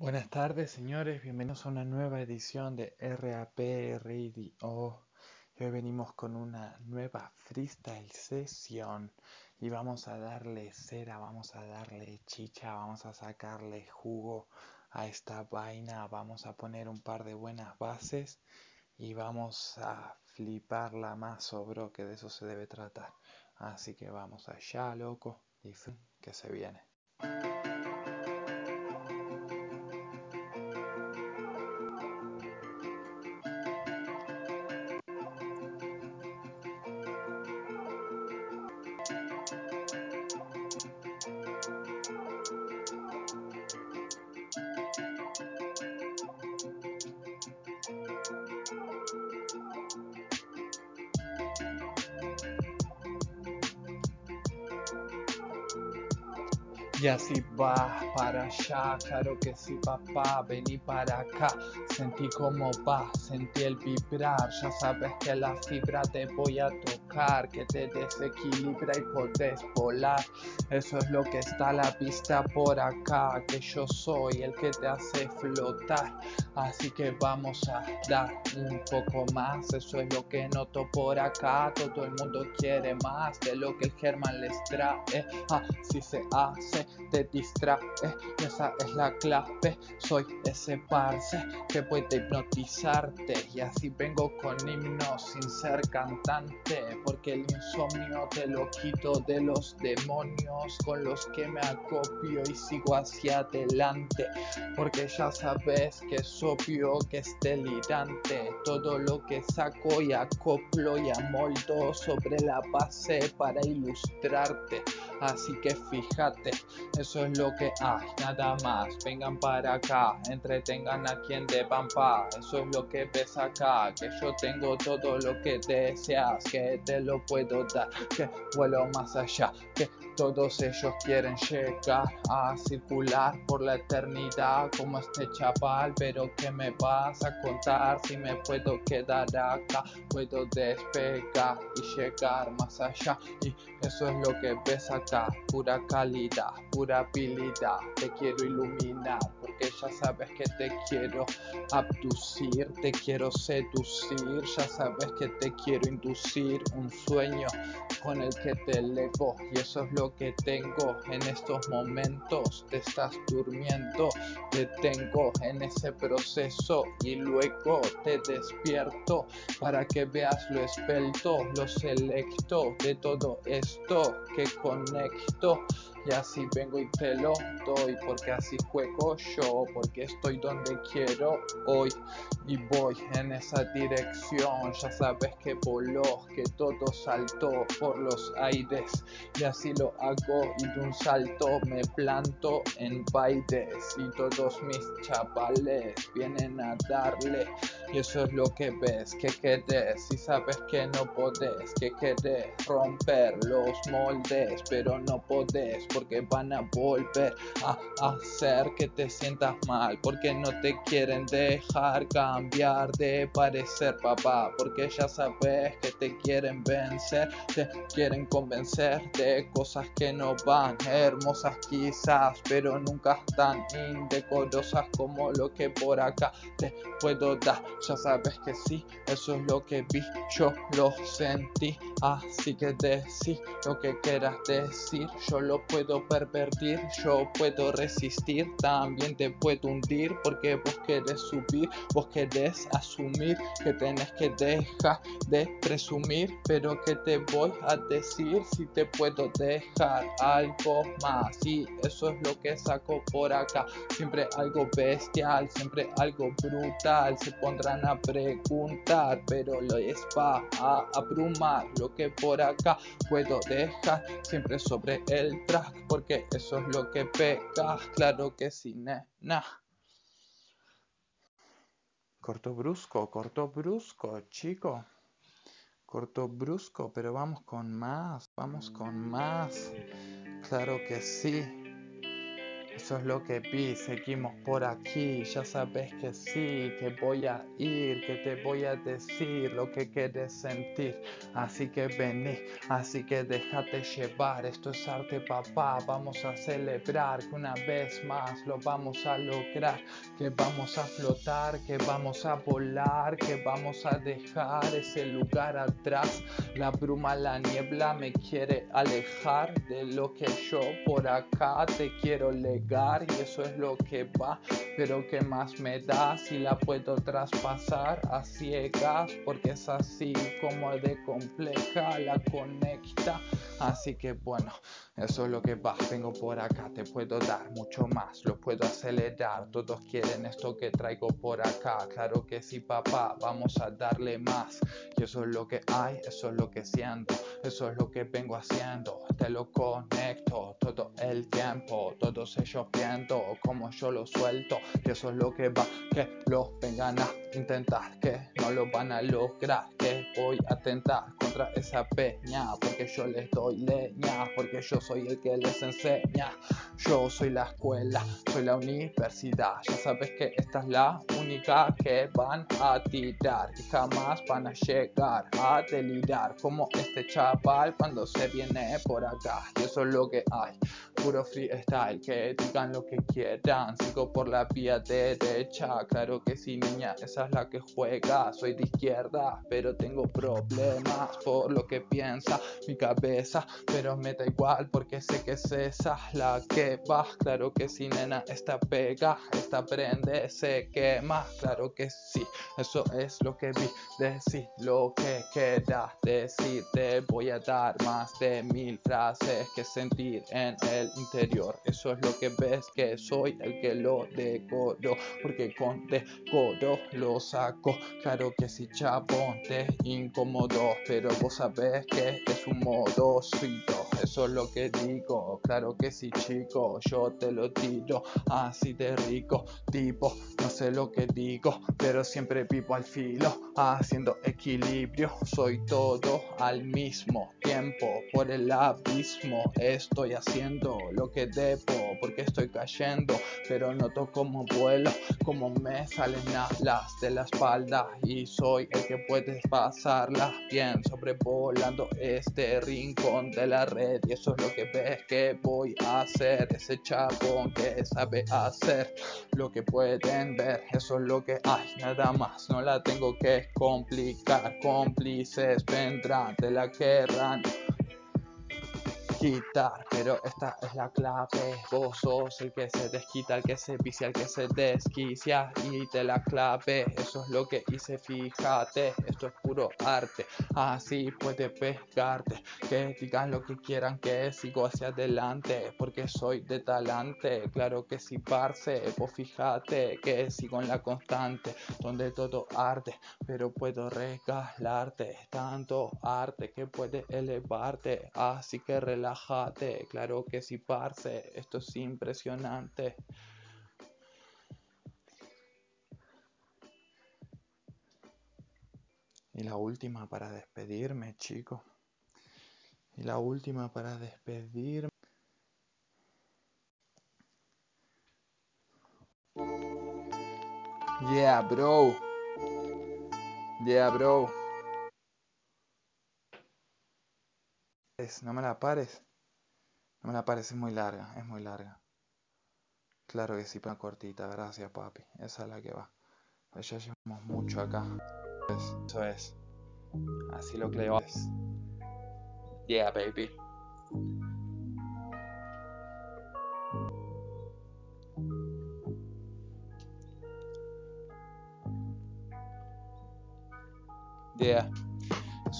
Buenas tardes, señores. Bienvenidos a una nueva edición de RAP Radio. Hoy venimos con una nueva freestyle session y vamos a darle cera, vamos a darle chicha, vamos a sacarle jugo a esta vaina, vamos a poner un par de buenas bases y vamos a fliparla más sobre que de eso se debe tratar. Así que vamos allá, loco, y que se viene. Y así va para allá, claro que sí papá, vení para acá, sentí como va, sentí el vibrar, ya sabes que la fibra te voy a tocar, que te desequilibra y podés volar, eso es lo que está a la vista por acá, que yo soy el que te hace flotar, así que vamos a dar un poco más, eso es lo que noto por acá, todo el mundo quiere más de lo que el Germán les trae, así se hace te distrae. Esa es la clave. Soy ese parce que puede hipnotizarte. Y así vengo con himnos sin ser cantante. Porque el insomnio te lo quito de los demonios con los que me acopio y sigo hacia adelante. Porque ya sabes que es obvio que es delirante. Todo lo que saco y acoplo y amoldo sobre la base para ilustrarte. Así que fíjate, eso es lo que hay, nada más. Vengan para acá, entretengan a quien de pampa. Eso es lo que ves acá, que yo tengo todo lo que deseas, que te lo puedo dar, que vuelo más allá, que todos ellos quieren llegar a circular por la eternidad como este chaval, pero ¿qué me vas a contar si me puedo quedar acá? Puedo despegar y llegar más allá. Y eso es lo que ves acá, pura calidad, pura habilidad. Te quiero iluminar ya sabes que te quiero abducir, te quiero seducir, ya sabes que te quiero inducir un sueño con el que te elevo. Y eso es lo que tengo en estos momentos. Te estás durmiendo te tengo en ese proceso y luego te despierto para que veas lo esbelto lo selecto de todo esto que conecto y así vengo y te lo doy, porque así juego yo, porque estoy donde quiero hoy y voy en esa dirección. Ya sabes que voló, que todo saltó por los aires y así lo hago y de un salto me planto en bailes y todos mis chavales vienen a darle y eso es lo que ves, que querés y sabes que no podés, que querés romper los moldes, pero no podés porque van a volver a hacer que te sientas mal, porque no te quieren dejar cambiar de parecer papá, porque ya sabes que te quieren vencer, te quieren convencer de cosas que no van, hermosas quizás, pero nunca tan indecorosas como lo que por acá te puedo dar, ya sabes que sí, eso es lo que vi, yo lo sentí, así que decí lo que quieras decir, yo lo puedo pervertir, yo puedo resistir, también te puedo hundir porque vos querés subir, vos querés asumir que tenés que dejar de presumir, pero que te voy a decir si te puedo dejar algo más. Y eso es lo que saco por acá, siempre algo bestial, siempre algo brutal, se pondrán a preguntar, pero lo es va a abrumar lo que por acá puedo dejar siempre sobre el track porque eso es lo que pega, claro que sí, nena. Corto brusco, corto brusco, chico. Corto brusco, pero vamos con más, vamos con más. Claro que sí. Eso es lo que vi, seguimos por aquí, ya sabes que sí, que voy a ir, que te voy a decir lo que quieres sentir. Así que vení, así que déjate llevar, esto es arte papá, vamos a celebrar que una vez más lo vamos a lograr, que vamos a flotar, que vamos a volar, que vamos a dejar ese lugar atrás. La bruma, la niebla me quiere alejar de lo que yo por acá te quiero legar y eso es lo que va. Pero que más me da si la puedo traspasar a ciegas porque es así como de compleja la conecta. Así que bueno, eso es lo que va. Vengo por acá, te puedo dar mucho más, lo puedo acelerar. Todos quieren esto que traigo por acá. Claro que sí, papá, vamos a darle más. Y eso es lo que hay, eso es lo que siento, eso es lo que vengo haciendo. Te lo conecto todo el tiempo, todos ellos viendo como yo lo suelto. Y eso es lo que va, que lo vengan a intentar, que no lo van a lograr, que voy a tentar contra esa peña, porque yo les doy leña, porque yo soy el que les enseña. Yo soy la escuela, soy la universidad. Ya sabes que esta es la única que van a tirar y jamás van a llegar a delirar como este chaval cuando se viene por acá. Y eso es lo que hay, puro freestyle, que digan lo que quieran. Sigo por la vía derecha, claro que sí, niña, esa es la que juega. Soy de izquierda, pero tengo problemas por lo que piensa mi cabeza, pero me da igual porque sé que es esa la que va. Claro que sí, nena, esta pega, esta prende, se quema. Claro que sí, eso es lo que vi. Decir lo que queda decir, te voy a dar más de mil frases que sentir en el interior. Eso es lo que ves que soy el que lo decoro, porque con decoro lo saco. Claro que sí, chapón, te incómodo, pero vos sabés que es un modo suyo. Eso es lo que digo, claro que sí, chico, yo te lo tiro así de rico, tipo, no sé lo que digo, pero siempre vivo al filo, haciendo equilibrio, soy todo al mismo tiempo, por el abismo, estoy haciendo lo que debo, porque estoy cayendo, pero noto como vuelo, como me salen alas de la espalda y soy el que puedes pasarla bien sobrevolando este rincón de la red. Y eso es lo que ves que voy a hacer. Ese chabón que sabe hacer lo que pueden ver. Eso es lo que hay nada más. No la tengo que complicar. Cómplices vendrán de la querrán quitar, pero esta es la clave. Vos sos el que se desquita, el que se vicia, el que se desquicia y te la clave. Eso es lo que hice, fíjate, esto es puro arte. Así puede pegarte, que digan lo que quieran, que sigo hacia adelante, porque soy de talante. Claro que sí, parce, vos fíjate que sigo en la constante, donde todo arde, pero puedo regalarte tanto arte que puede elevarte. Así que relaja claro que sí, parce, esto es impresionante. Y la última para despedirme, chicos. Y la última para despedirme. Yeah, bro. Yeah, bro. No me la pares. No me la pares, es muy larga, es muy larga. Claro que sí, pero cortita, gracias papi. Esa es la que va. Pues ya llevamos mucho acá. Eso es. Así lo es. Yeah, baby. Yeah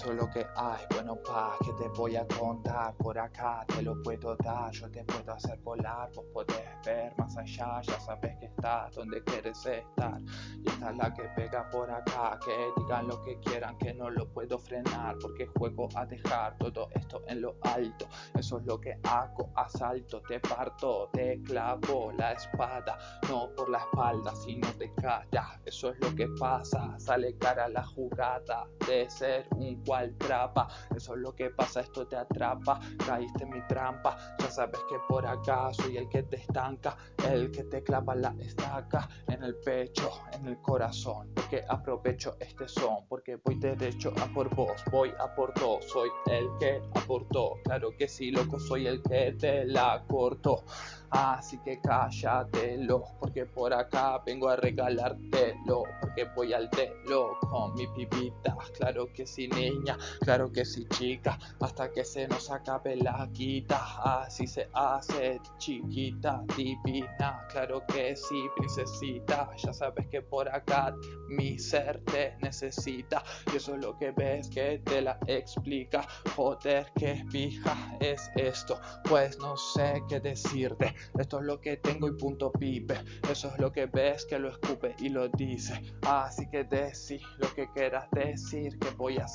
eso es lo que hay. Bueno, pa, que te voy a contar por acá, te lo puedo dar, yo te puedo hacer volar, vos podés ver más allá, ya sabes que estás donde quieres estar. Y esta es la que pega por acá, que digan lo que quieran, que no lo puedo frenar, porque juego a dejar todo esto en lo alto. Eso es lo que hago, asalto, te parto, te clavo la espada, no por la espalda, sino de cara. Eso es lo que pasa, sale cara la jugada de ser un cual trapa. Eso es lo que pasa, esto te atrapa. Caíste en mi trampa, ya sabes que por acá soy el que te estanca, el que te clava la estaca en el pecho, en el corazón. Porque aprovecho este son, porque voy derecho a por vos, voy a por dos. Soy el que aportó, claro que sí, loco, soy el que te la cortó. Así que cállatelo, porque por acá vengo a regalártelo, porque voy al telo con mi pipita. Claro que sí, niña, claro que sí, chica, hasta que se nos acabe la quita. Así se hace, chiquita, divina, claro que sí, princesita. Ya sabes que por acá mi ser te necesita, y eso es lo que ves que te la explica. Joder, qué pija es esto, pues no sé qué decirte. Esto es lo que tengo y punto pipe. Eso es lo que ves que lo escupe y lo dice. Así que decí lo que quieras decir que voy a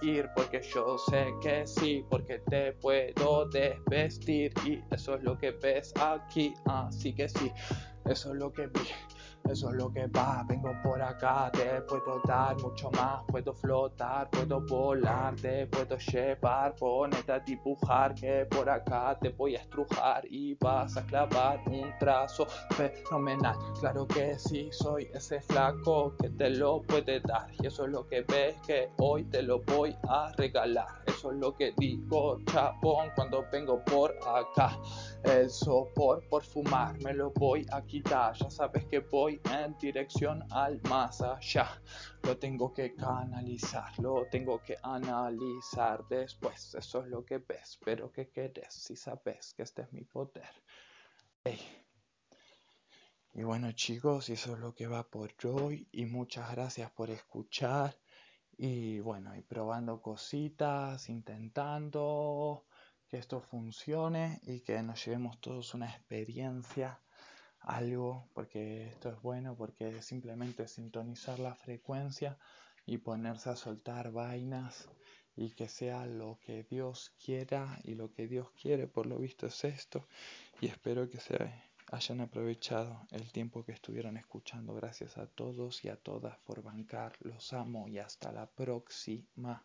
seguir porque yo sé que sí, porque te puedo desvestir y eso es lo que ves aquí. Así que sí, eso es lo que vi. Eso es lo que va, vengo por acá, te puedo dar mucho más, puedo flotar, puedo volar, te puedo llevar, ponete a dibujar, que por acá te voy a estrujar y vas a clavar un trazo fenomenal. Claro que sí, soy ese flaco que te lo puede dar y eso es lo que ves que hoy te lo voy a regalar. Eso es lo que digo, chapón, cuando vengo por acá. El sopor por fumar me lo voy a quitar, ya sabes que voy en dirección al más allá. Lo tengo que canalizar, lo tengo que analizar después. Eso es lo que ves, pero ¿qué querés si sabes que este es mi poder? Y bueno chicos, eso es lo que va por hoy y muchas gracias por escuchar y bueno, y probando cositas, intentando que esto funcione y que nos llevemos todos una experiencia algo, porque esto es bueno, porque simplemente sintonizar la frecuencia y ponerse a soltar vainas y que sea lo que Dios quiera y lo que Dios quiere, por lo visto es esto y espero que se hayan aprovechado el tiempo que estuvieron escuchando. Gracias a todos y a todas por bancar, los amo y hasta la próxima.